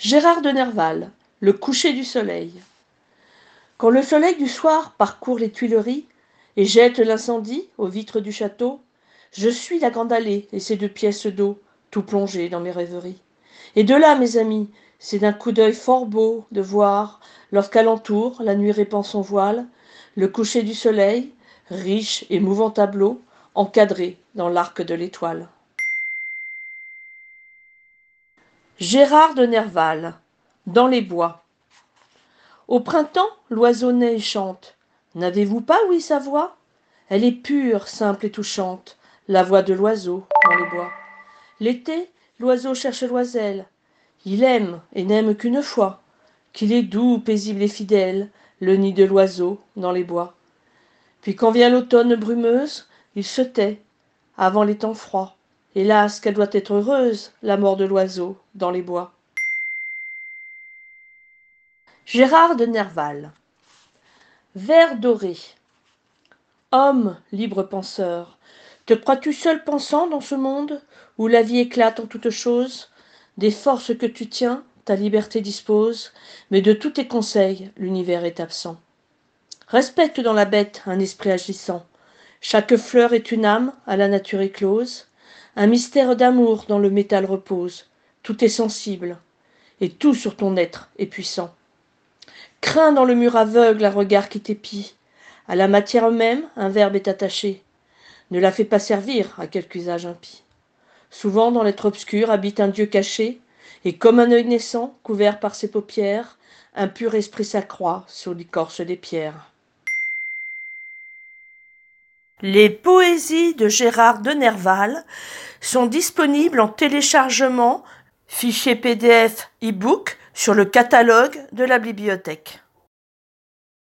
Gérard de Nerval, Le coucher du soleil. Quand le soleil du soir parcourt les Tuileries et jette l'incendie aux vitres du château, je suis la grande allée et ses deux pièces d'eau, tout plongé dans mes rêveries. Et de là, mes amis, c'est d'un coup d'œil fort beau de voir, lorsqu'alentour la nuit répand son voile, le coucher du soleil, riche et mouvant tableau, encadré dans l'arc de l'étoile. Gérard de Nerval, Dans les bois. Au printemps, l'oiseau naît et chante. N'avez-vous pas ouï sa voix? Elle est pure, simple et touchante, la voix de l'oiseau dans les bois. L'été, l'oiseau cherche l'oiselle. Il aime et n'aime qu'une fois, qu'il est doux, paisible et fidèle, le nid de l'oiseau dans les bois. Puis quand vient l'automne brumeuse, il se tait, avant les temps froids, Hélas, qu'elle doit être heureuse, la mort de l'oiseau dans les bois. Gérard de Nerval. Vers doré. Homme, libre penseur, te crois-tu seul pensant dans ce monde où la vie éclate en toutes choses? Des forces que tu tiens, ta liberté dispose, mais de tous tes conseils, l'univers est absent. Respecte dans la bête un esprit agissant. Chaque fleur est une âme à la nature éclose. Un mystère d'amour dans le métal repose, tout est sensible, et tout sur ton être est puissant. Crains dans le mur aveugle un regard qui t'épie, à la matière même un verbe est attaché. Ne la fais pas servir à quelque usage impie. Souvent dans l'être obscur habite un Dieu caché, et comme un œil naissant, couvert par ses paupières, un pur esprit s'accroît sur l'écorce des pierres. Les poésies de Gérard de Nerval sont disponibles en téléchargement, fichier PDF e-book sur le catalogue de la bibliothèque.